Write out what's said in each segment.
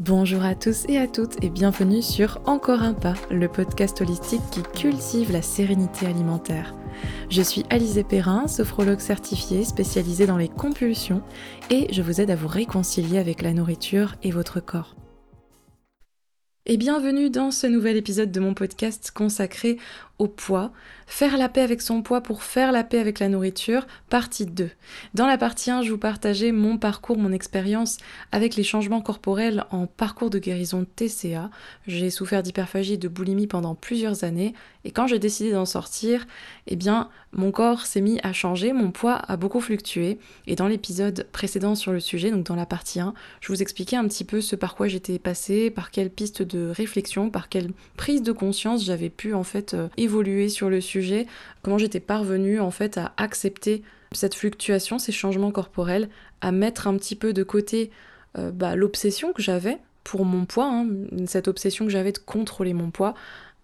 Bonjour à tous et à toutes et bienvenue sur Encore un pas, le podcast holistique qui cultive la sérénité alimentaire. Je suis Alizé Perrin, sophrologue certifiée spécialisée dans les compulsions et je vous aide à vous réconcilier avec la nourriture et votre corps. Et bienvenue dans ce nouvel épisode de mon podcast consacré au poids, faire la paix avec son poids pour faire la paix avec la nourriture, partie 2. Dans la partie 1, je vous partageais mon parcours, mon expérience avec les changements corporels en parcours de guérison TCA. J'ai souffert d'hyperphagie et de boulimie pendant plusieurs années et quand j'ai décidé d'en sortir, eh bien mon corps s'est mis à changer, mon poids a beaucoup fluctué et dans l'épisode précédent sur le sujet, donc dans la partie 1, je vous expliquais un petit peu ce par quoi j'étais passée, par quelle piste de réflexion, par quelle prise de conscience j'avais pu en fait euh, sur le sujet, comment j'étais parvenue en fait à accepter cette fluctuation, ces changements corporels, à mettre un petit peu de côté euh, bah, l'obsession que j'avais pour mon poids, hein, cette obsession que j'avais de contrôler mon poids,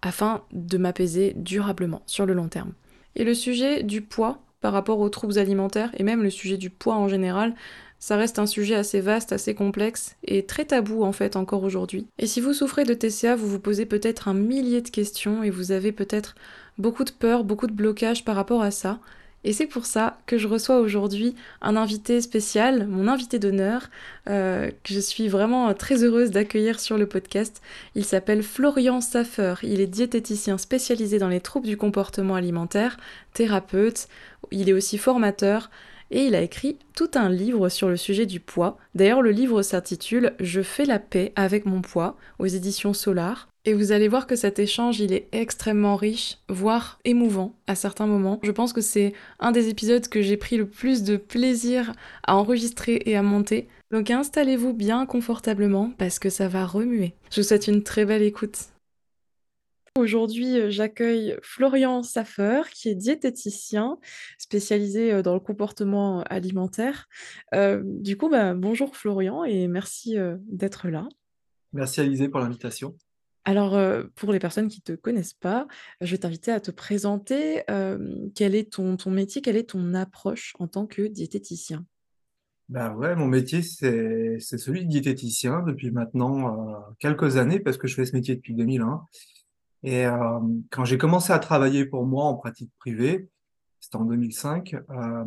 afin de m'apaiser durablement sur le long terme. Et le sujet du poids par rapport aux troubles alimentaires, et même le sujet du poids en général, ça reste un sujet assez vaste, assez complexe et très tabou en fait encore aujourd'hui. Et si vous souffrez de TCA, vous vous posez peut-être un millier de questions et vous avez peut-être beaucoup de peur, beaucoup de blocage par rapport à ça. Et c'est pour ça que je reçois aujourd'hui un invité spécial, mon invité d'honneur, euh, que je suis vraiment très heureuse d'accueillir sur le podcast. Il s'appelle Florian Saffer, il est diététicien spécialisé dans les troubles du comportement alimentaire, thérapeute, il est aussi formateur, et il a écrit tout un livre sur le sujet du poids. D'ailleurs, le livre s'intitule Je fais la paix avec mon poids aux éditions Solar. Et vous allez voir que cet échange, il est extrêmement riche, voire émouvant à certains moments. Je pense que c'est un des épisodes que j'ai pris le plus de plaisir à enregistrer et à monter. Donc installez-vous bien confortablement parce que ça va remuer. Je vous souhaite une très belle écoute. Aujourd'hui, euh, j'accueille Florian Saffer, qui est diététicien spécialisé euh, dans le comportement alimentaire. Euh, du coup, bah, bonjour Florian et merci d'être là. Merci Alizé pour l'invitation. Alors, pour les personnes qui ne te connaissent pas, je vais t'inviter à te présenter. quel est ton, ton métier, quelle est ton approche en tant que diététicien? Ben ouais, mon métier, c'est celui de diététicien depuis maintenant quelques années, parce que je fais ce métier depuis 2001. Et euh, quand j'ai commencé à travailler pour moi en pratique privée, c'était en 2005, euh,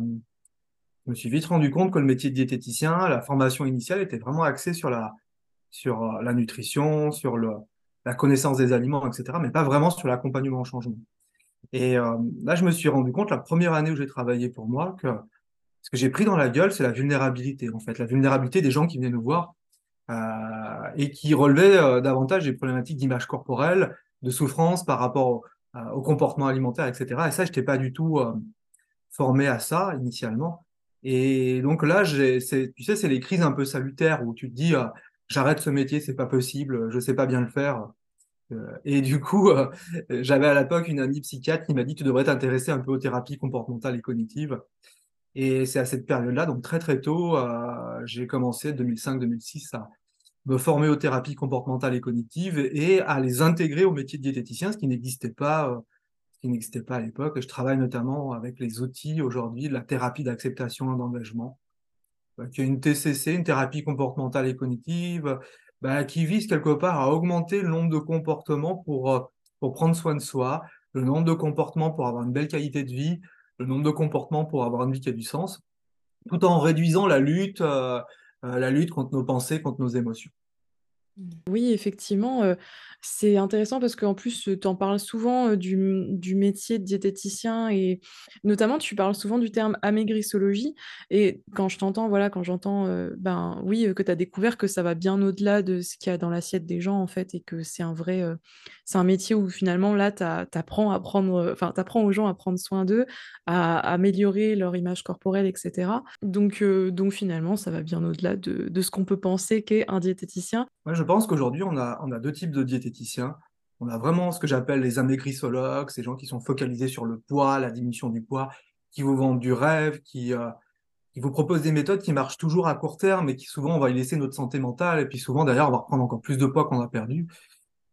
je me suis vite rendu compte que le métier de diététicien, la formation initiale était vraiment axée sur la, sur euh, la nutrition, sur le, la connaissance des aliments, etc., mais pas vraiment sur l'accompagnement au changement. Et là, je me suis rendu compte, la première année où j'ai travaillé pour moi, que ce que j'ai pris dans la gueule, c'est la vulnérabilité, en fait, la vulnérabilité des gens qui venaient nous voir et qui relevaient davantage des problématiques d'image corporelle, de souffrance par rapport au, comportement alimentaire, etc. Et ça, je n'étais pas du tout euh, formé à ça initialement. Et donc là, tu sais, c'est les crises un peu salutaires où tu te dis, euh, j'arrête ce métier, c'est pas possible, je sais pas bien le faire. Euh, et du coup, j'avais à l'époque une amie psychiatre qui m'a dit, tu devrais t'intéresser un peu aux thérapies comportementales et cognitives. Et c'est à cette période-là, donc très très tôt, j'ai commencé 2005-2006 à, me former aux thérapies comportementales et cognitives et à les intégrer au métier de diététicien, ce qui n'existait pas, euh, ce qui n'existait pas à l'époque. Je travaille notamment avec les outils aujourd'hui de la thérapie d'acceptation et d'engagement, euh, qui est une TCC, une thérapie comportementale et cognitive, bah, qui vise quelque part à augmenter le nombre de comportements pour, euh, pour prendre soin de soi, le nombre de comportements pour avoir une belle qualité de vie, le nombre de comportements pour avoir une vie qui a du sens, tout en réduisant la lutte. Euh, la lutte contre nos pensées, contre nos émotions. Oui, effectivement, c'est intéressant parce qu'en plus, tu en parles souvent, du métier de diététicien et notamment tu parles souvent du terme amaigrissologie et quand je t'entends, voilà, quand j'entends, ben, oui, que tu as découvert que ça va bien au-delà de ce qu'il y a dans l'assiette des gens, en fait et que c'est un vrai, c'est un métier où finalement là, tu apprends à prendre, enfin, tu apprends aux gens à prendre soin d'eux, à améliorer leur image corporelle etc. Donc donc finalement, ça va bien au-delà de de ce qu'on peut penser qu'est un diététicien. Moi, je pense qu'aujourd'hui, on a on a deux types de diététiciens on a vraiment ce que j'appelle les amaigrissologues, ces gens qui sont focalisés sur le poids, la diminution du poids, qui vous vendent du rêve, qui, euh, vous proposent des méthodes qui marchent toujours à court terme, mais qui souvent on va y laisser notre santé mentale, et puis souvent d'ailleurs on va reprendre encore plus de poids qu'on a perdu.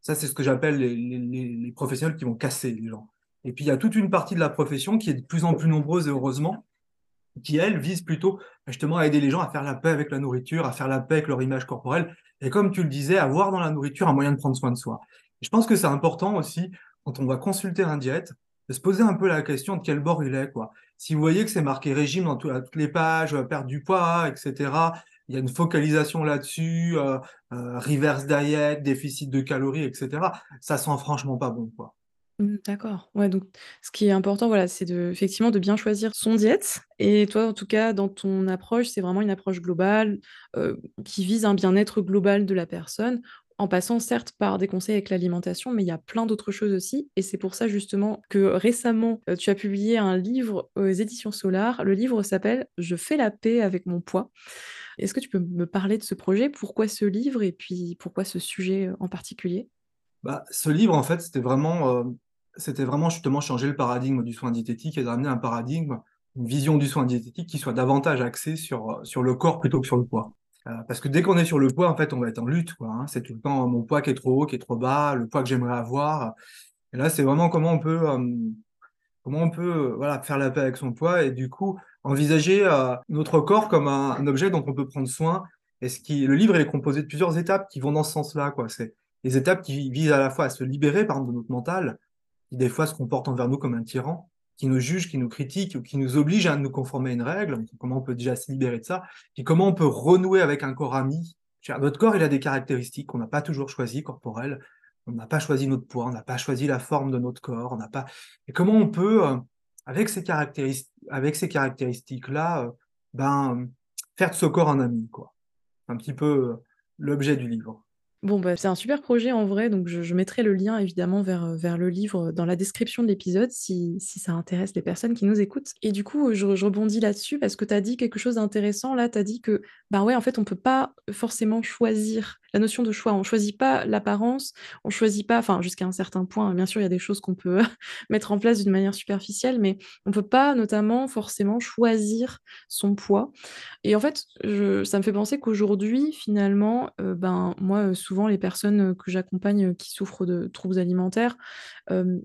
Ça, c'est ce que j'appelle les, professionnels qui vont casser les gens. Et puis il y a toute une partie de la profession qui est de plus en plus nombreuse, et heureusement, qui, elle, vise plutôt justement à aider les gens à faire la paix avec la nourriture, à faire la paix avec leur image corporelle, et comme tu le disais, avoir dans la nourriture un moyen de prendre soin de soi. je pense que c'est important aussi, quand on va consulter un diète, de se poser un peu la question de quel bord il est. Quoi. Si vous voyez que c'est marqué régime dans toutes les pages, euh, perdre du poids, etc., il y a une focalisation là-dessus, euh, euh, reverse diet, déficit de calories, etc., ça sent franchement pas bon. Quoi. Mmh, d'accord. Ouais, donc ce qui est important, voilà, c'est de effectivement de bien choisir son diète et toi, en tout cas, dans ton approche, c'est vraiment une approche globale, qui vise un bien-être global de la personne, en passant certes par des conseils avec l'alimentation, mais il y a plein d'autres choses aussi et c'est pour ça justement que récemment, tu as publié un livre aux éditions Solar. Le livre s'appelle «Je fais la paix avec mon poids». Est-ce que tu peux me parler de ce projet? Pourquoi ce livre? Et puis pourquoi ce sujet, en particulier? Bah, ce livre, en fait, c'était vraiment, c'était vraiment justement changer le paradigme du soin diététique et d'amener un paradigme, une vision du soin diététique qui soit davantage axée sur, sur le corps plutôt que sur le poids. Euh, parce que dès qu'on est sur le poids, en fait, on va être en lutte. Hein. C'est tout le temps mon poids qui est trop haut, qui est trop bas, le poids que j'aimerais avoir. Et là, c'est vraiment comment on peut, euh, comment on peut voilà, faire la paix avec son poids et du coup envisager euh, notre corps comme un, objet dont on peut prendre soin. Et ce qui, le livre est composé de plusieurs étapes qui vont dans ce sens-là. C'est des étapes qui visent à la fois à se libérer, par exemple, de notre mental, qui des fois se comporte envers nous comme un tyran, qui nous juge, qui nous critique ou qui nous oblige à nous conformer à une règle. Comment on peut déjà se libérer de ça? Puis comment on peut renouer avec un corps ami? Notre corps, il a des caractéristiques qu'on n'a pas toujours choisies, corporelles. On n'a pas choisi notre poids, on n'a pas choisi la forme de notre corps, on n'a pas. Et comment on peut, euh, avec ces caractéristiques, avec ces caractéristiques-là, euh, ben faire de ce corps un ami, quoi. Un petit peu euh, l'objet du livre. Bon, bah, c'est un super projet en vrai, donc je, mettrai le lien évidemment vers, euh, vers le livre dans la description de l'épisode si, si, ça intéresse les personnes qui nous écoutent. Et du coup, je, rebondis là-dessus parce que tu as dit quelque chose d'intéressant. Là, tu as dit que, bah ouais, en fait, on peut pas forcément choisir la notion de choix. On choisit pas l'apparence, on choisit pas, enfin, jusqu'à un certain point, bien sûr, il y a des choses qu'on peut mettre en place d'une manière superficielle, mais on peut pas notamment forcément choisir son poids. Et en fait, ça me fait penser qu'aujourd'hui, finalement, euh, ben, moi, souvent les personnes que j'accompagne qui souffrent de troubles alimentaires,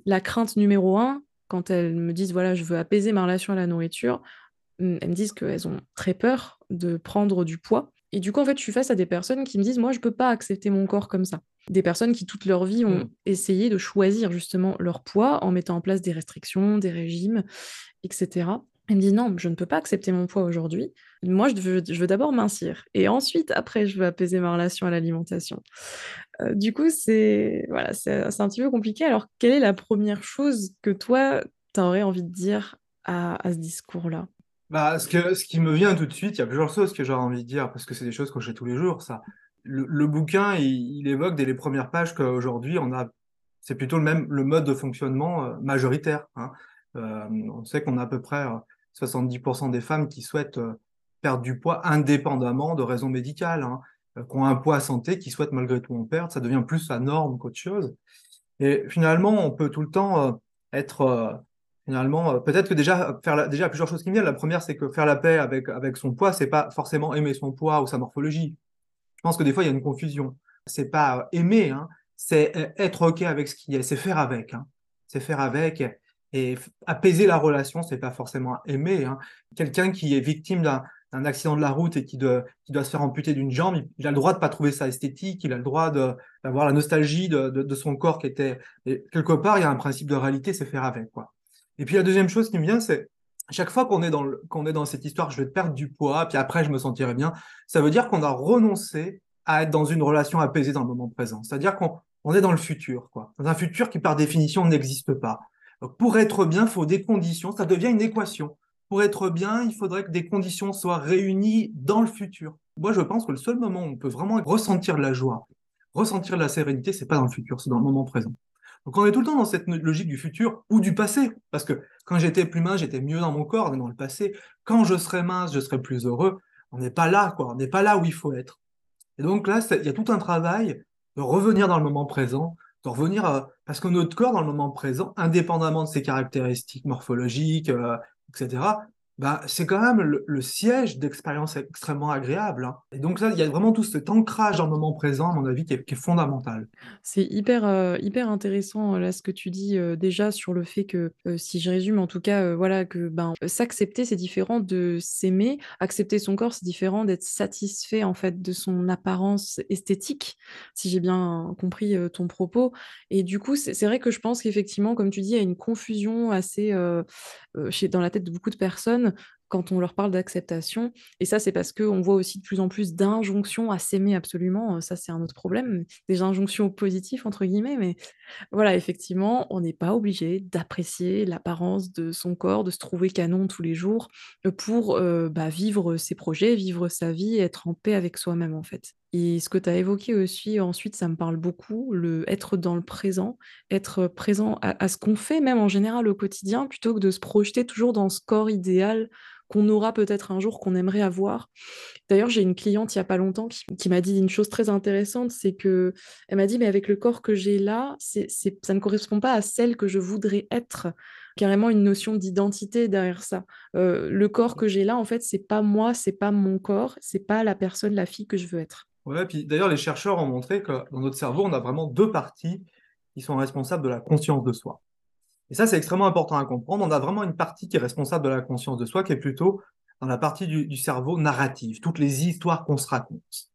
la crainte numéro un, quand elles me disent voilà, je veux apaiser ma relation à la nourriture, mmh, elles me disent qu'elles ont très peur de prendre du poids. Et du coup, en fait, je suis face à des personnes qui me disent moi, je peux pas accepter mon corps comme ça. Des personnes qui toute leur vie ont mmh. essayé de choisir justement leur poids en mettant en place des restrictions, des régimes, etc. Elle me dit non, je ne peux pas accepter mon poids aujourd'hui. Moi, je veux, je veux d'abord mincir. Et ensuite, après, je veux apaiser ma relation à l'alimentation. Euh, du coup, c'est voilà, c'est un petit peu compliqué. Alors, quelle est la première chose que toi, tu aurais envie de dire à, ce discours-là? Bah, ce, que, ce qui me vient tout de suite, il y a plusieurs choses que j'aurais envie de dire, parce que c'est des choses que je fais tous les jours. Ça. Le, bouquin, il, évoque dès les premières pages qu'aujourd'hui, on a, c'est plutôt le même le mode de fonctionnement euh, majoritaire. Hein. Euh, on sait qu'on a à peu près 70% des femmes qui souhaitent euh, perdre du poids indépendamment de raisons médicales, hein, euh, qui ont un poids santé, qui souhaitent malgré tout en perdre. Ça devient plus la norme qu'autre chose. Et finalement, on peut tout le temps euh, être finalement peut-être que déjà faire déjà plusieurs choses qui viennent. La première, c'est que faire la paix avec avec son poids, c'est pas forcément aimer son poids ou sa morphologie. Je pense que des fois il y a une confusion. C'est pas aimer, hein, c'est être ok avec ce qui est, c'est faire avec. Hein. C'est faire avec et apaiser la relation, c'est pas forcément aimer. Hein. Quelqu'un qui est victime d'un accident de la route et qui doit, qui doit se faire amputer d'une jambe, il, a le droit de pas trouver ça esthétique, il a le droit d'avoir la nostalgie de, de, son corps qui était. Et quelque part, il y a un principe de réalité, c'est faire avec. quoi. Et puis la deuxième chose qui me vient, c'est chaque fois qu'on est, dans cette histoire, je vais perdre du poids, puis après je me sentirai bien, ça veut dire qu'on a renoncé à être dans une relation apaisée dans le moment présent. C'est-à-dire qu'on on est dans le futur, quoi. Dans un futur qui par définition n'existe pas pour être bien, il faut des conditions, ça devient une équation. Pour être bien, il faudrait que des conditions soient réunies dans le futur. Moi, je pense que le seul moment où on peut vraiment ressentir de la joie, ressentir de la sérénité, c'est pas dans le futur, c'est dans le moment présent. Donc on est tout le temps dans cette logique du futur ou du passé, parce que quand j'étais plus mince, j'étais mieux dans mon corps, dans le passé. Quand je serai mince, je serai plus heureux. On n'est pas là, quoi. On n'est pas là où il faut être. Et donc là, il y a tout un travail de revenir dans le moment présent, de revenir à... Parce que notre corps, dans le moment présent, indépendamment de ses caractéristiques morphologiques, euh, etc., bah, c'est quand même le, siège d'expériences extrêmement agréables. Hein. Et donc, ça, il y a vraiment tout cet ancrage le moment présent, à mon avis, qui est, fondamental. C'est hyper, euh, hyper intéressant, là, ce que tu dis, euh, déjà sur le fait que, euh, si je résume, en tout cas, voilà, que ben, s'accepter, c'est différent de s'aimer. Accepter son corps, c'est différent d'être satisfait, en fait, de son apparence esthétique, si j'ai bien compris ton propos. Et du coup, c'est vrai que je pense qu'effectivement, comme tu dis, il y a une confusion assez chez, dans la tête de beaucoup de personnes quand on leur parle d'acceptation. Et ça, c'est parce qu'on voit aussi de plus en plus d'injonctions à s'aimer absolument. Ça, c'est un autre problème. Des injonctions positives, entre guillemets. Mais voilà, effectivement, on n'est pas obligé d'apprécier l'apparence de son corps, de se trouver canon tous les jours pour bah, vivre ses projets, vivre sa vie, être en paix avec soi-même, en fait. Et ce que tu as évoqué aussi ensuite, ça me parle beaucoup, le être dans le présent, être présent à, ce qu'on fait même en général au quotidien, plutôt que de se projeter toujours dans ce corps idéal qu'on aura peut-être un jour, qu'on aimerait avoir. D'ailleurs, j'ai une cliente il n'y a pas longtemps qui, m'a dit une chose très intéressante, c'est que elle m'a dit, mais avec le corps que j'ai là, ça ne correspond pas à celle que je voudrais être. Carrément une notion d'identité derrière ça. Euh, le corps que j'ai là, en fait, c'est pas moi, c'est pas mon corps, c'est pas la personne, la fille que je veux être. D'ailleurs, les chercheurs ont montré que dans notre cerveau, on a vraiment deux parties qui sont responsables de la conscience de soi. Et ça, c'est extrêmement important à comprendre. On a vraiment une partie qui est responsable de la conscience de soi, qui est plutôt dans la partie du, cerveau narrative, toutes les histoires qu'on se raconte.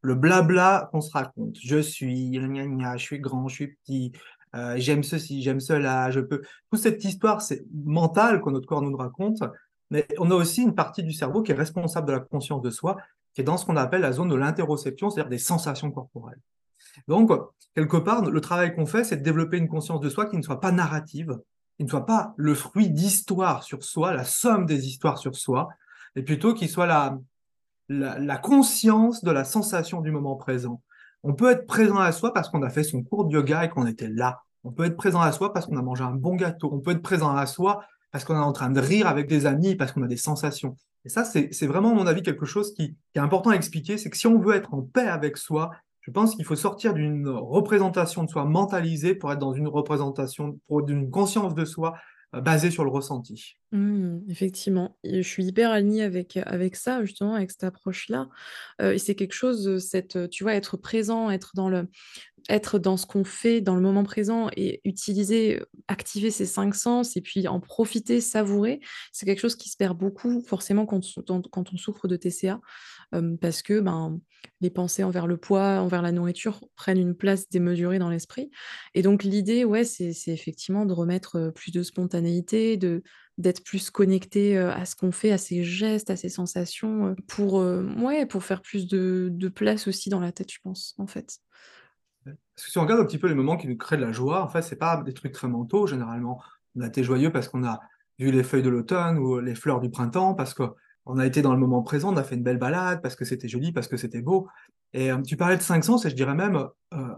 Le blabla qu'on se raconte. Je suis, je suis grand, je suis petit, euh, j'aime ceci, j'aime cela, je peux. Toute cette histoire c'est mentale que notre corps nous raconte, mais on a aussi une partie du cerveau qui est responsable de la conscience de soi, qui est dans ce qu'on appelle la zone de l'interoception, c'est-à-dire des sensations corporelles. Donc, quelque part, le travail qu'on fait, c'est de développer une conscience de soi qui ne soit pas narrative, qui ne soit pas le fruit d'histoires sur soi, la somme des histoires sur soi, et plutôt qui soit la, la, conscience de la sensation du moment présent. On peut être présent à soi parce qu'on a fait son cours de yoga et qu'on était là. On peut être présent à soi parce qu'on a mangé un bon gâteau. On peut être présent à soi parce qu'on est en train de rire avec des amis, parce qu'on a des sensations. Et ça, c'est vraiment, à mon avis, quelque chose qui, est important à expliquer, c'est que si on veut être en paix avec soi, je pense qu'il faut sortir d'une représentation de soi mentalisée pour être dans une représentation, pour d'une conscience de soi euh, basée sur le ressenti. Mmh, effectivement, je suis hyper alignée avec, ça, justement, avec cette approche-là. Euh, et c'est quelque chose, cette, tu vois, être présent, être dans le, être dans ce qu'on fait dans le moment présent et utiliser, activer ses cinq sens et puis en profiter, savourer, c'est quelque chose qui se perd beaucoup forcément quand, on souffre de TCA parce que ben, les pensées envers le poids, envers la nourriture prennent une place démesurée dans l'esprit. Et donc l'idée, ouais, c'est effectivement de remettre plus de spontanéité, de d'être plus connecté à ce qu'on fait, à ses gestes, à ses sensations, pour, ouais, pour faire plus de, de place aussi dans la tête, je pense, en fait. Si on regarde un petit peu les moments qui nous créent de la joie, en fait, c'est pas des trucs très mentaux, généralement. On a été joyeux parce qu'on a vu les feuilles de l'automne ou les fleurs du printemps, parce qu'on a été dans le moment présent, on a fait une belle balade, parce que c'était joli, parce que c'était beau. Et euh, tu parlais de cinq sens, et je dirais même, euh,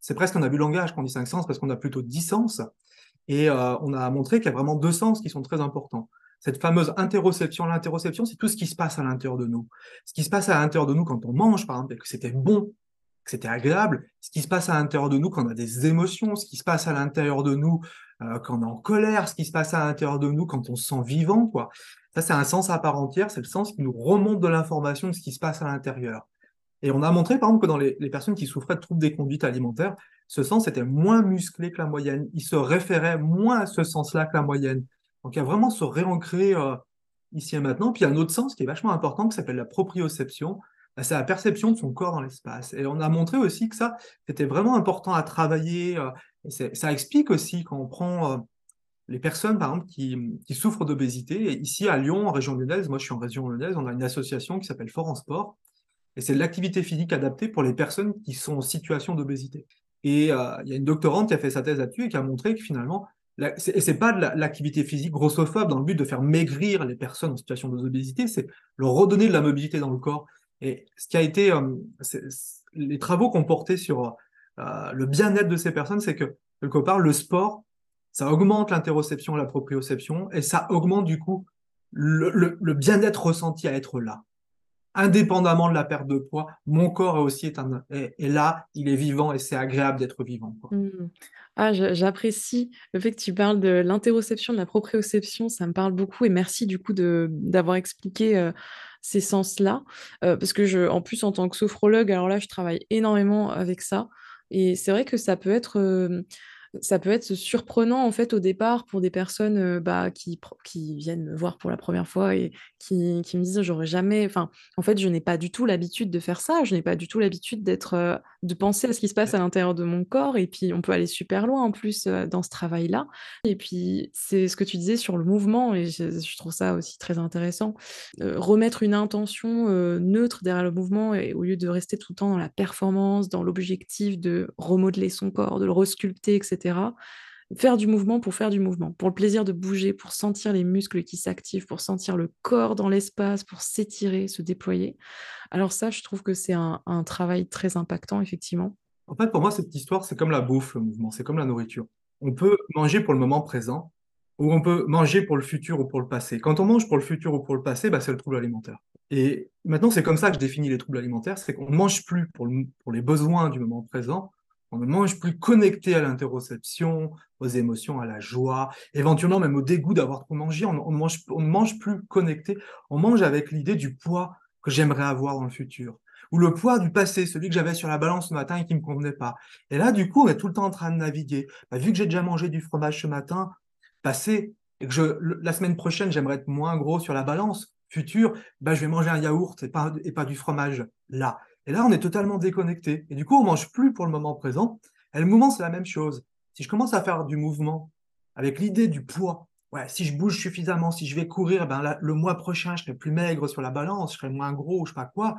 c'est presque un abus de langage qu'on dit cinq sens, parce qu'on a plutôt dix sens. Et euh, on a montré qu'il y a vraiment deux sens qui sont très importants. Cette fameuse interoception, l'interoception, c'est tout ce qui se passe à l'intérieur de nous. Ce qui se passe à l'intérieur de nous quand on mange, par exemple, et que c'était bon, que c'était agréable, ce qui se passe à l'intérieur de nous quand on a des émotions, ce qui se passe à l'intérieur de nous euh, quand on est en colère, ce qui se passe à l'intérieur de nous quand on se sent vivant, quoi. Ça, c'est un sens à part entière, c'est le sens qui nous remonte de l'information de ce qui se passe à l'intérieur. Et on a montré, par exemple, que dans les, personnes qui souffraient de troubles des conduites alimentaires, ce sens était moins musclé que la moyenne. Il se référait moins à ce sens-là que la moyenne. Donc, il y a vraiment se réancrer euh, ici et maintenant. Puis, il y a un autre sens qui est vachement important qui s'appelle la proprioception. Bah, c'est la perception de son corps dans l'espace. Et on a montré aussi que ça, c'était vraiment important à travailler. Euh, ça explique aussi quand on prend euh, les personnes, par exemple, qui, souffrent d'obésité. Ici, à Lyon, en région lyonnaise, moi je suis en région lyonnaise, on a une association qui s'appelle Fort en Sport. Et c'est l'activité physique adaptée pour les personnes qui sont en situation d'obésité. Et euh, il y a une doctorante qui a fait sa thèse là-dessus et qui a montré que finalement, et c'est pas de l'activité physique grossophobe dans le but de faire maigrir les personnes en situation d'obésité, c'est leur redonner de la mobilité dans le corps. Et ce qui a été, euh, les travaux qu'on portait sur euh, le bien-être de ces personnes, c'est que quelque part, le sport, ça augmente l'interoception, la proprioception, et ça augmente du coup le, bien-être ressenti à être là. indépendamment de la perte de poids, mon corps est aussi est, un, est, là, il est vivant et c'est agréable d'être vivant. Mmh. Ah, j'apprécie le fait que tu parles de l'interoception, de la proprioception, ça me parle beaucoup et merci du coup d'avoir expliqué, heu, ces sens-là, heu, parce que je en plus en tant que sophrologue, alors là, je travaille énormément avec ça. Et c'est vrai que ça peut être, hem, ça peut être surprenant en fait au départ pour des personnes, bah, qui viennent me voir pour la première fois et qui me disent: «J'aurais jamais» enfin, en fait, je n'ai pas du tout l'habitude de faire ça, je n'ai pas du tout l'habitude d'être, de penser à ce qui se passe à l'intérieur de mon corps et puis on peut aller super loin en plus, dans ce travail-là et puis c'est ce que tu disais sur le mouvement et je je trouve ça aussi très intéressant. Remettre une intention, neutre derrière le mouvement et au lieu de rester tout le temps dans la performance, dans l'objectif de remodeler son corps, de le resculpter et Faire du mouvement pour faire du mouvement, pour le plaisir de bouger, pour sentir les muscles qui s'activent, pour sentir le corps dans l'espace, pour s'étirer, se déployer. Alors ça, je trouve que c'est un travail très impactant effectivement. En fait, pour moi, cette histoire, c'est comme la bouffe, le mouvement, c'est comme la nourriture. On peut manger pour le moment présent, ou on peut manger pour le futur ou pour le passé. Quand on mange pour le futur ou pour le passé, bah, c'est le trouble alimentaire. Et maintenant, c'est comme ça que je définis les troubles alimentaires, c'est qu'on ne mange plus pour, pour les besoins du moment présent, on ne mange plus connecté à l'interoception, aux émotions, à la joie, éventuellement même au dégoût d'avoir trop mangé, on, ne mange plus connecté, on mange avec l'idée du poids que j'aimerais avoir dans le futur ou le poids du passé, celui que j'avais sur la balance ce matin et qui ne me convenait pas. Et là, du coup, on est tout le temps en train de naviguer. Bah, vu que j'ai déjà mangé du fromage ce matin, passé, et que la semaine prochaine, j'aimerais être moins gros sur la balance future, bah, je vais manger un yaourt et pas du fromage là. Et là, on est totalement déconnecté. Et du coup, on mange plus pour le moment présent. Et le mouvement, c'est la même chose. Si je commence à faire du mouvement avec l'idée du poids, ouais, si je bouge suffisamment, si je vais courir, ben là, le mois prochain, je serai plus maigre sur la balance, je serai moins gros, je sais pas quoi.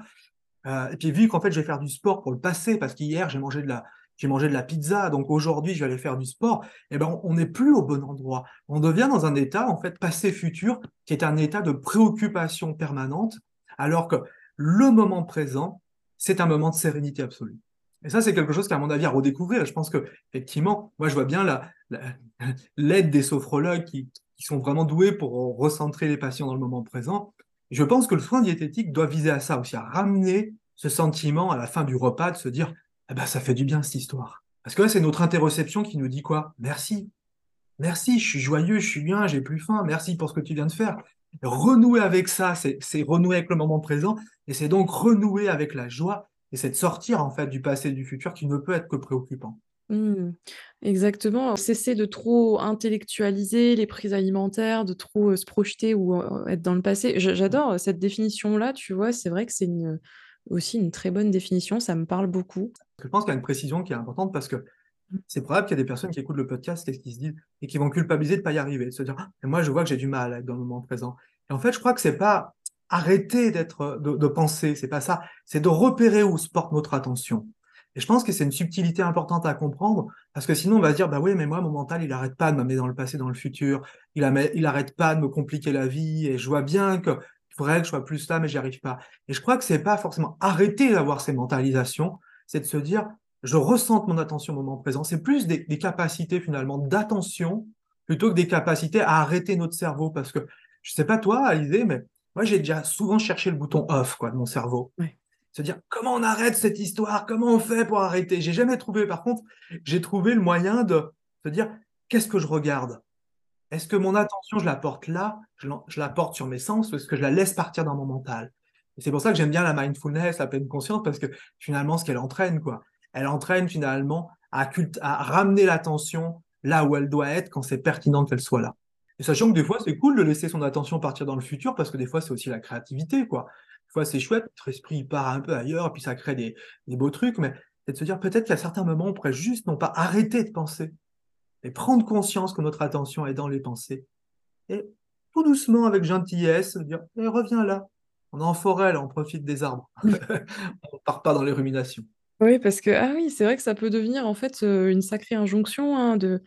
Euh, et puis vu qu'en fait, je vais faire du sport pour le passé, parce qu'hier, j'ai mangé de la, j'ai mangé de la pizza, donc aujourd'hui, je vais aller faire du sport, eh ben, on n'est plus au bon endroit. On devient dans un état, en fait, passé-futur, qui est un état de préoccupation permanente, alors que le moment présent, c'est un moment de sérénité absolue. Et ça, c'est quelque chose qu'à mon avis, à redécouvrir. Je pense que, effectivement, moi, je vois bien l'aide des sophrologues qui, qui sont vraiment doués pour recentrer les patients dans le moment présent. Je pense que le soin diététique doit viser à ça aussi, à ramener ce sentiment à la fin du repas de se dire eh ben, ça fait du bien cette histoire. Parce que là, c'est notre interoception qui nous dit quoi? Merci. Merci, je suis joyeux, je suis bien, j'ai plus faim, merci pour ce que tu viens de faire. Renouer avec ça, c'est renouer avec le moment présent, et c'est donc renouer avec la joie, et c'est de sortir en fait du passé et du futur qui ne peut être que préoccupant. Mmh. Exactement, cesser de trop intellectualiser les prises alimentaires, de trop, heu, se projeter ou, heu, être dans le passé. j'adore cette définition-là, tu vois? C'est vrai que c'est aussi une très bonne définition, ça me parle beaucoup. Je pense qu'il y a une précision qui est importante parce que. C'est probable qu'il y a des personnes qui écoutent le podcast et qui se disent et qui vont culpabiliser de ne pas y arriver, de se dire: «Ah, moi je vois que j'ai du mal à être dans le moment présent» et en fait, je crois que c'est pas arrêter d'être, de de penser, c'est pas ça, c'est de repérer où se porte notre attention. Et je pense que c'est une subtilité importante à comprendre, parce que sinon on va se dire, bah oui, mais moi, mon mental, il n'arrête pas de m'amener dans le passé, dans le futur, il, il arrête pas de me compliquer la vie, et je vois bien qu'il faudrait que je sois plus là, mais j'y arrive pas. Et je crois que c'est pas forcément arrêter d'avoir ces mentalisations, c'est de se dire, je ressens mon attention au moment présent. C'est plus des, des capacités finalement d'attention plutôt que des capacités à arrêter notre cerveau, parce que je sais pas toi, Alizé, mais moi j'ai déjà souvent cherché le bouton off quoi de mon cerveau. Oui se dire comment on arrête cette histoire, comment on fait pour arrêter? J'ai jamais trouvé, par contre, j'ai trouvé le moyen de se dire qu'est-ce que je regarde? Est-ce que mon attention, je la porte là, je, la porte sur mes sens, ou est-ce que je la laisse partir dans mon mental? Et c'est pour ça que j'aime bien la mindfulness, la pleine conscience, parce que finalement, ce qu'elle entraîne, quoi, elle entraîne finalement à, à ramener l'attention là où elle doit être quand c'est pertinent qu'elle soit là. Et sachant que des fois, c'est cool de laisser son attention partir dans le futur, parce que des fois, c'est aussi la créativité, quoi fois, c'est chouette, notre esprit part un peu ailleurs, et puis ça crée des, beaux trucs, mais c'est de se dire peut-être qu'à certains moments, on pourrait juste non pas arrêter de penser, mais prendre conscience que notre attention est dans les pensées. Et tout doucement, avec gentillesse, dire eh, reviens là. On est en forêt, là, on profite des arbres. on ne part pas dans les ruminations. Oui, parce que, ah oui, c'est vrai que ça peut devenir en fait une sacrée injonction hein, de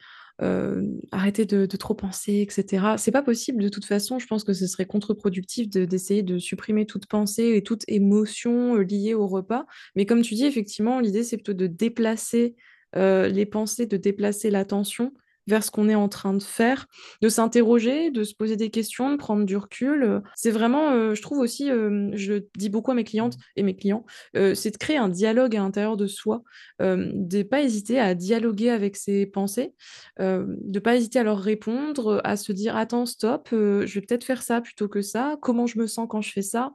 arrêter de, trop penser, etc. C'est pas possible de toute façon. Je pense que ce serait contre-productif d'essayer de, supprimer toute pensée et toute émotion liée au repas. Mais comme tu dis, effectivement, l'idée c'est plutôt de déplacer les pensées, de déplacer l'attention vers ce qu'on est en train de faire, de s'interroger, de se poser des questions, de prendre du recul. C'est vraiment, je trouve aussi, je le dis beaucoup à mes clientes et mes clients, c'est de créer un dialogue à l'intérieur de soi, de ne pas hésiter à dialoguer avec ses pensées, de ne pas hésiter à leur répondre, à se dire attends stop, je vais peut-être faire ça plutôt que ça. Comment je me sens quand je fais ça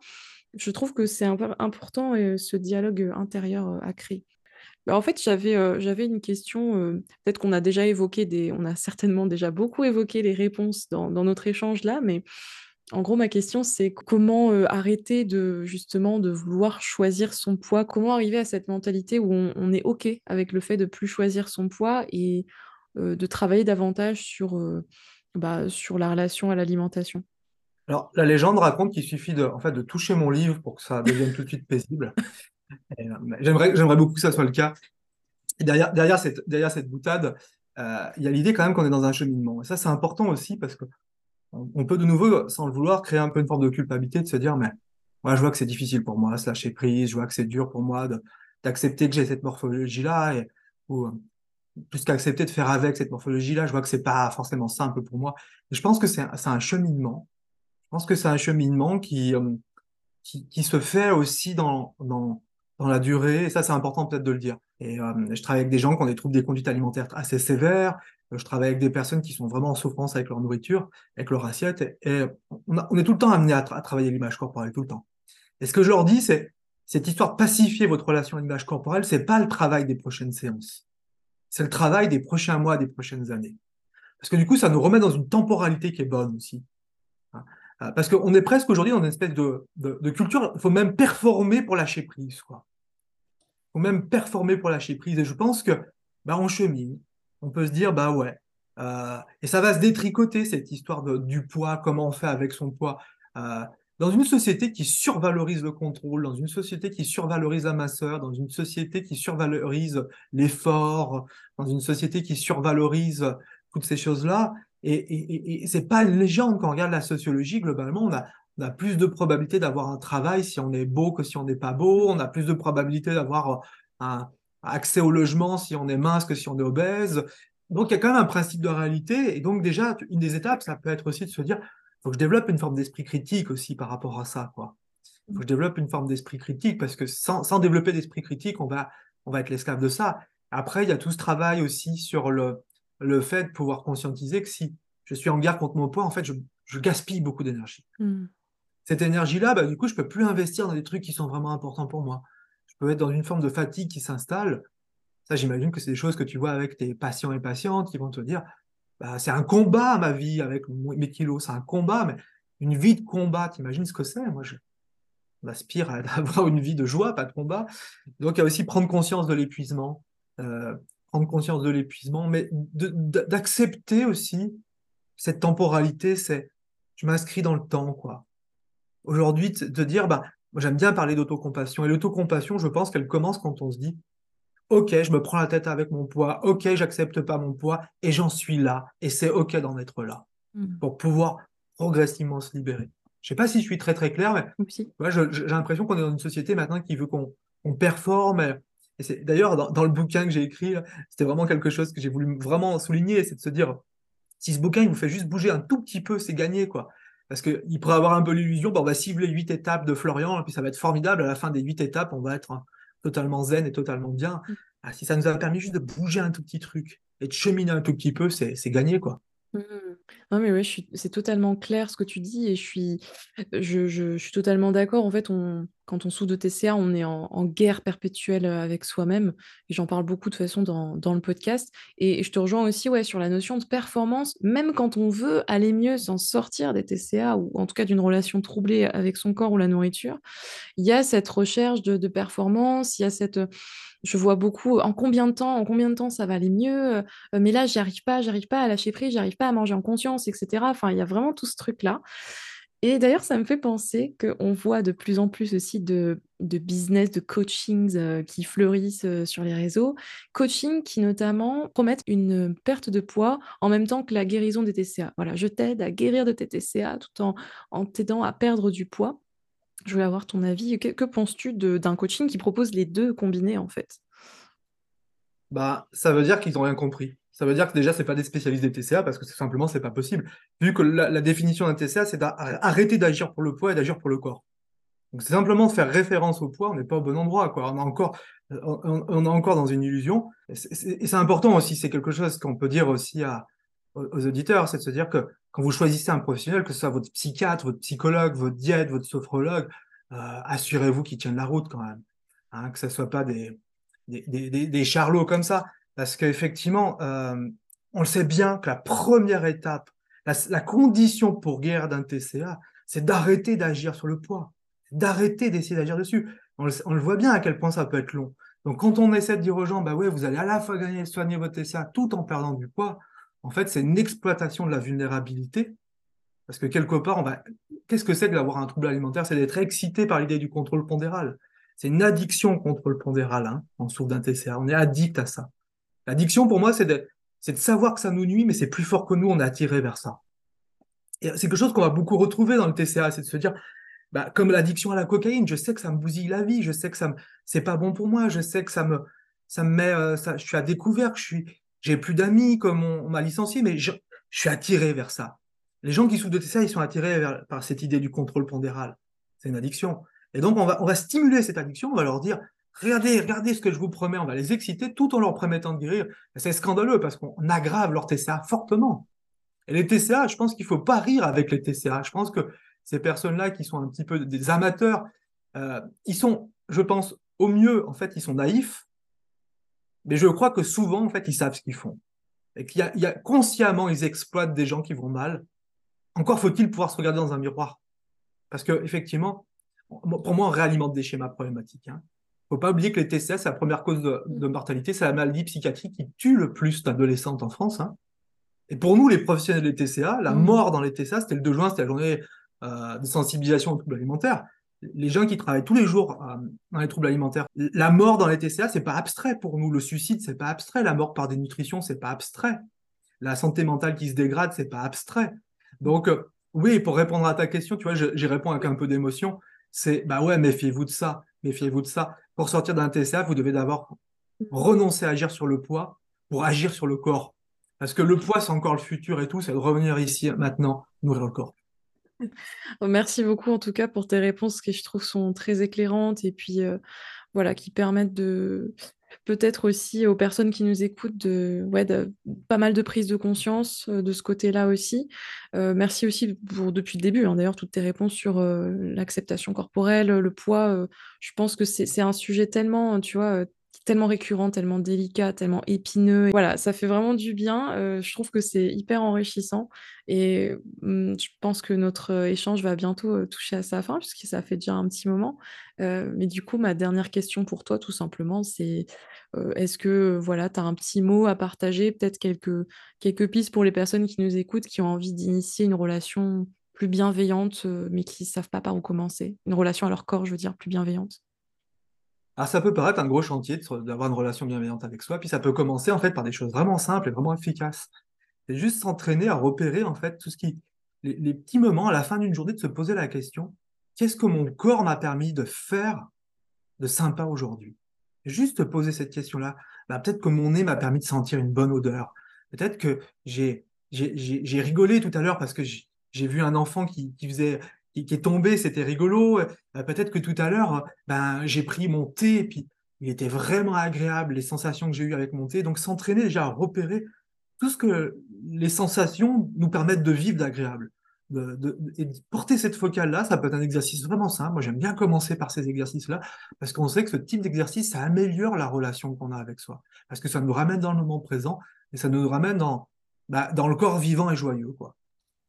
Je trouve que c'est important ce dialogue intérieur à créer. Bah, en fait, j'avais, une question, peut-être qu'on a déjà évoqué des on a certainement déjà beaucoup évoqué les réponses dans notre échange là, mais en gros, ma question, c'est comment, arrêter de justement de vouloir choisir son poids? Comment arriver à cette mentalité où on est OK avec le fait de plus choisir son poids et de travailler davantage sur, bah, sur la relation à l'alimentation? Alors, la légende raconte qu'il suffit en fait, de toucher mon livre pour que ça devienne tout de suite paisible. Euh, j'aimerais, beaucoup que ça soit le cas. Derrière, derrière, cette, derrière cette boutade, euh, il y a l'idée quand même qu'on est dans un cheminement. Et ça, c'est important aussi parce que on peut de nouveau, sans le vouloir, créer un peu une forme de culpabilité, de se dire, mais moi, je vois que c'est difficile pour moi, se lâcher prise, je vois que c'est dur pour moi d'accepter que j'ai cette morphologie-là, ou euh, plus qu'accepter de faire avec cette morphologie-là, je vois que c'est pas forcément simple pour moi. Je pense que c'est un, cheminement. Je pense que c'est un cheminement qui, qui, se fait aussi dans, dans la durée, et ça c'est important peut-être de le dire. Et euh, je travaille avec des gens qui ont des troubles des conduites alimentaires assez sévères, euh, je travaille avec des personnes qui sont vraiment en souffrance avec leur nourriture, avec leur assiette, et, on, est tout le temps amené à, travailler l'image corporelle, tout le temps. Et ce que je leur dis, c'est cette histoire de pacifier votre relation à l'image corporelle, c'est pas le travail des prochaines séances, c'est le travail des prochains mois, des prochaines années. Parce que du coup, ça nous remet dans une temporalité qui est bonne aussi. Hein. Euh, parce qu'on est presque aujourd'hui dans une espèce de, de, de culture, il faut même performer pour lâcher prise. Quoi ou même performer pour lâcher prise. Et je pense que bah, on chemine. On peut se dire, bah ouais. Euh, et ça va se détricoter, cette histoire de, du poids, comment on fait avec son poids. Euh, dans une société qui survalorise le contrôle, dans une société qui survalorise la masseur, dans une société qui survalorise l'effort, dans une société qui survalorise toutes ces choses-là, et, et, et, c'est pas une légende quand on regarde la sociologie, globalement, on a plus de probabilité d'avoir un travail si on est beau que si on n'est pas beau, on a plus de probabilité d'avoir euh, un accès au logement si on est mince que si on est obèse. Donc il y a quand même un principe de réalité, et donc déjà, une des étapes, ça peut être aussi de se dire, faut que je développe une forme d'esprit critique aussi par rapport à ça, quoi. Faut que je développe une forme d'esprit critique, parce que sans, développer d'esprit critique, on va, on va être l'esclave de ça. Après, il y a tout ce travail aussi sur le, le fait de pouvoir conscientiser que si je suis en guerre contre mon poids, en fait, je, gaspille beaucoup d'énergie. Mm cette énergie-là, bah, du coup, je peux plus investir dans des trucs qui sont vraiment importants pour moi. Je peux être dans une forme de fatigue qui s'installe. Ça, j'imagine que c'est des choses que tu vois avec tes patients et patientes qui vont te dire, bah, c'est un combat ma vie avec mes kilos, c'est un combat, mais une vie de combat, t'imagines ce que c'est? Moi, je m'aspire à avoir une vie de joie, pas de combat. Donc, il y a aussi prendre conscience de l'épuisement, euh, prendre conscience de l'épuisement, mais d'accepter aussi cette temporalité, c'est je m'inscris dans le temps, quoi aujourd'hui de dire, bah, j'aime bien parler d'autocompassion. Et l'autocompassion, je pense qu'elle commence quand on se dit, OK, je me prends la tête avec mon poids, OK, j'accepte pas mon poids, et j'en suis là, et c'est OK d'en être là, mmh. pour pouvoir progressivement se libérer. Je sais pas si je suis très très clair, mais j'ai l'impression qu'on est dans une société maintenant qui veut qu'on performe. Et, c'est d'ailleurs dans, dans, le bouquin que j'ai écrit, c'était vraiment quelque chose que j'ai voulu vraiment souligner, c'est de se dire si ce bouquin il vous fait juste bouger un tout petit peu, c'est gagné quoi. Parce qu'il pourrait avoir un peu l'illusion, bon, on va cibler huit étapes de Florian, et puis ça va être formidable. À la fin des huit étapes, on va être hein, totalement zen et totalement bien. Mm. Ah, si ça nous a permis juste de bouger un tout petit truc et de cheminer un tout petit peu, c'est gagné, quoi. Mmh. Non, mais ouais, c'est totalement clair ce que tu dis et je suis, je, je- je suis totalement d'accord. En fait, on, quand on souffre de TCA, on est en, guerre perpétuelle avec soi-même. Et j'en parle beaucoup de façon dans, le podcast. Et, je te rejoins aussi ouais, sur la notion de performance. Même quand on veut aller mieux, s'en sortir des TCA ou en tout cas d'une relation troublée avec son corps ou la nourriture, il y a cette recherche de, performance, il y a cette je vois beaucoup en combien de temps, en combien de temps ça va aller mieux, euh, mais là, j'y arrive pas, j'arrive pas à lâcher prise, j'arrive pas à manger en conscience, etc. Enfin, il y a vraiment tout ce truc-là. Et d'ailleurs, ça me fait penser qu'on voit de plus en plus aussi de, business, de coachings euh, qui fleurissent euh, sur les réseaux. Coaching qui notamment promettent une perte de poids en même temps que la guérison des TCA. Voilà, je t'aide à guérir de tes TCA tout en, en t'aidant à perdre du poids. Je voulais avoir ton avis. Que, penses-tu d'un coaching qui propose les deux combinés en fait? Bah, ça veut dire qu'ils n'ont rien compris. Ça veut dire que déjà, c'est pas des spécialistes des TCA parce que simplement, c'est pas possible. Vu que la, définition d'un TCA, c'est d'arrêter d'agir pour le poids et d'agir pour le corps. Donc, c'est simplement faire référence au poids, on n'est pas au bon endroit, quoi. On est encore, on, est encore dans une illusion. Et c'est important aussi, c'est quelque chose qu'on peut dire aussi aux, auditeurs, c'est de se dire que quand vous choisissez un professionnel, que ce soit votre psychiatre, votre psychologue, votre diète, votre sophrologue, euh, assurez-vous qu'il tienne la route quand même. Hein, que ce ne soit pas des, des, des, des, charlots comme ça. Parce qu'effectivement, euh, on le sait bien que la première étape, la, condition pour guérir d'un TCA, c'est d'arrêter d'agir sur le poids, d'arrêter d'essayer d'agir dessus. On le, voit bien à quel point ça peut être long. Donc quand on essaie de dire aux gens, bah ouais, vous allez à la fois gagner, soigner votre TCA tout en perdant du poids, en fait, c'est une exploitation de la vulnérabilité. Parce que quelque part, on qu'est-ce que c'est d'avoir un trouble alimentaire? C'est d'être excité par l'idée du contrôle pondéral. C'est une addiction au contrôle pondéral, hein, en souffre d'un TCA. On est addict à ça. L'addiction, pour moi, c'est de, savoir que ça nous nuit, mais c'est plus fort que nous, on est attiré vers ça. Et c'est quelque chose qu'on va beaucoup retrouver dans le TCA, c'est de se dire, bah, comme l'addiction à la cocaïne, je sais que ça me bousille la vie, je sais que ça c'est pas bon pour moi, je sais que ça me, ça me met, euh, je suis à découvert, je suis, j'ai plus d'amis, comme on, m'a licencié, mais je, suis attiré vers ça. Les gens qui souffrent de TCA, ils sont attirés par cette idée du contrôle pondéral. C'est une addiction. Et donc, on va, on va stimuler cette addiction, on va leur dire, regardez, regardez ce que je vous promets, on va les exciter tout en leur promettant de guérir. C'est scandaleux parce qu'on aggrave leur TCA fortement. Et les TCA, je pense qu'il faut pas rire avec les TCA. Je pense que ces personnes-là qui sont un petit peu des amateurs, euh, ils sont, je pense, au mieux, en fait, ils sont naïfs, mais je crois que souvent, en fait, ils savent ce qu'ils font. Et qu'il y, a, consciemment, ils exploitent des gens qui vont mal. Encore faut-il pouvoir se regarder dans un miroir. Parce que, effectivement, pour moi, on réalimente des schémas problématiques. Hein. Ne faut pas oublier que les TCA, c'est la première cause de, mortalité, c'est la maladie psychiatrique qui tue le plus d'adolescentes en France. Hein. Et pour nous, les professionnels des TCA, la mmh. mort dans les TCA, c'était le 2 juin, c'était la journée euh, de sensibilisation aux troubles alimentaires les gens qui travaillent tous les jours euh, dans les troubles alimentaires, la mort dans les TCA, c'est pas abstrait pour nous. Le suicide, c'est pas abstrait. La mort par dénutrition, c'est pas abstrait. La santé mentale qui se dégrade, c'est pas abstrait. Donc, euh, oui, pour répondre à ta question, tu vois, j'y réponds avec un peu d'émotion. C'est, bah ouais, méfiez-vous de ça. Méfiez-vous de ça. Pour sortir d'un TCA, vous devez d'abord renoncer à agir sur le poids pour agir sur le corps. Parce que le poids, c'est encore le futur et tout, c'est de revenir ici, maintenant, nourrir le corps. Merci beaucoup en tout cas pour tes réponses qui je trouve sont très éclairantes et puis euh, voilà qui permettent de peut-être aussi aux personnes qui nous écoutent de, ouais, pas mal de prise de conscience euh, de ce côté-là aussi. Euh, merci aussi pour depuis le début hein, d'ailleurs toutes tes réponses sur l'acceptation corporelle, le poids. je pense que c'est un sujet tellement tu vois tellement récurrent, tellement délicat, tellement épineux. Voilà, ça fait vraiment du bien. Euh, je trouve que c'est hyper enrichissant et mmh, je pense que notre euh, échange va bientôt euh, toucher à sa fin puisque ça fait déjà un petit moment. mais du coup, ma dernière question pour toi, tout simplement, c'est est-ce que voilà, tu as un petit mot à partager, peut-être quelques, quelques pistes pour les personnes qui nous écoutent, qui ont envie d'initier une relation plus bienveillante, mais qui ne savent pas par où commencer? Une relation à leur corps, je veux dire, plus bienveillante. Alors, ça peut paraître un gros chantier d'avoir une relation bienveillante avec soi, puis ça peut commencer en fait par des choses vraiment simples et vraiment efficaces. C'est juste s'entraîner à repérer en fait tout ce qui, les, petits moments à la fin d'une journée de se poser la question qu'est-ce que mon corps m'a permis de faire de sympa aujourd'hui? Juste poser cette question-là. Bah, peut-être que mon nez m'a permis de sentir une bonne odeur. Peut-être que j'ai rigolé tout à l'heure parce que j'ai vu un enfant qui faisait qui, est tombé, c'était rigolo. Euh, peut-être que tout à l'heure, ben, j'ai pris mon thé, et puis il était vraiment agréable, les sensations que j'ai eues avec mon thé. Donc s'entraîner déjà à repérer tout ce que les sensations nous permettent de vivre d'agréable. Et porter cette focale-là, ça peut être un exercice vraiment simple. Moi, j'aime bien commencer par ces exercices-là, parce qu'on sait que ce type d'exercice, ça améliore la relation qu'on a avec soi, parce que ça nous ramène dans le moment présent, et ça nous ramène dans, bah, dans le corps vivant et joyeux. Quoi.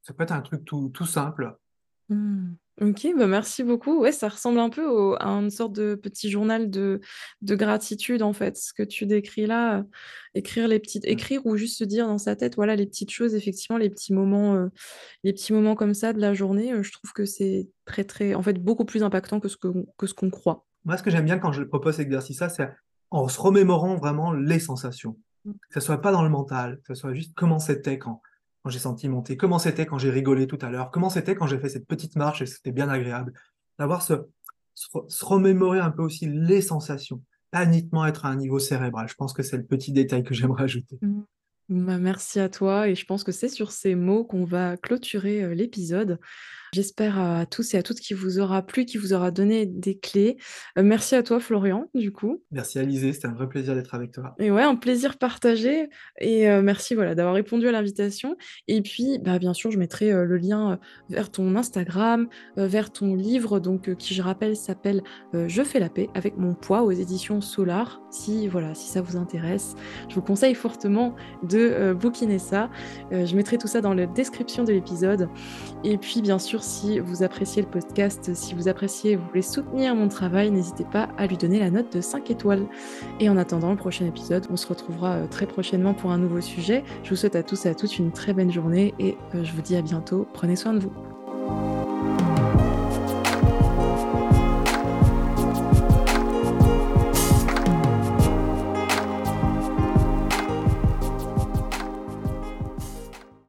Ça peut être un truc tout simple, Mmh. OK, bah, merci beaucoup. Ouais, ça ressemble un peu à une sorte de petit journal de de gratitude, en fait, ce que tu décris là, écrire les petites écrire ou juste se dire dans sa tête, voilà, les petites choses, effectivement, les petits moments, euh, les petits moments comme ça de la journée, euh, je trouve que c'est très, très en fait, beaucoup plus impactant que ce que que ce qu'on croit. Moi, ce que j'aime bien quand je propose cet exercice-là, c'est en se remémorant vraiment les sensations. Mmh. Que ce soit pas dans le mental, que ce soit juste comment c'était quand quand j'ai senti monter, comment c'était quand j'ai rigolé tout à l'heure, comment c'était quand j'ai fait cette petite marche et c'était bien agréable? D'avoir se, remémorer un peu aussi les sensations, pas uniquement être à un niveau cérébral. Je pense que c'est le petit détail que j'aimerais ajouter. Mmh. Bah, merci à toi et je pense que c'est sur ces mots qu'on va clôturer, heu, l'épisode. J'espère à tous et à toutes qu'il vous aura plu, qu'il vous aura donné des clés. Heu, merci à toi Florian, du coup. Merci Alizé, c'était un vrai plaisir d'être avec toi. Et ouais, un plaisir partagé et heu, merci voilà d'avoir répondu à l'invitation et puis, bah, bien sûr, je mettrai, heu, le lien, vers ton Instagram, vers ton livre donc qui je rappelle s'appelle, «Je fais la paix avec mon poids» aux éditions Solar. Si voilà, si ça vous intéresse, je vous conseille fortement de, bouquiner ça. Je mettrai tout ça dans la description de l'épisode et puis bien sûr, si vous appréciez le podcast, si vous appréciez, vous voulez soutenir mon travail, n'hésitez pas à lui donner la note de 5 étoiles et en attendant le prochain épisode, on se retrouvera euh, très prochainement pour un nouveau sujet. Je vous souhaite à tous et à toutes une très bonne journée et euh, je vous dis à bientôt. Prenez soin de vous.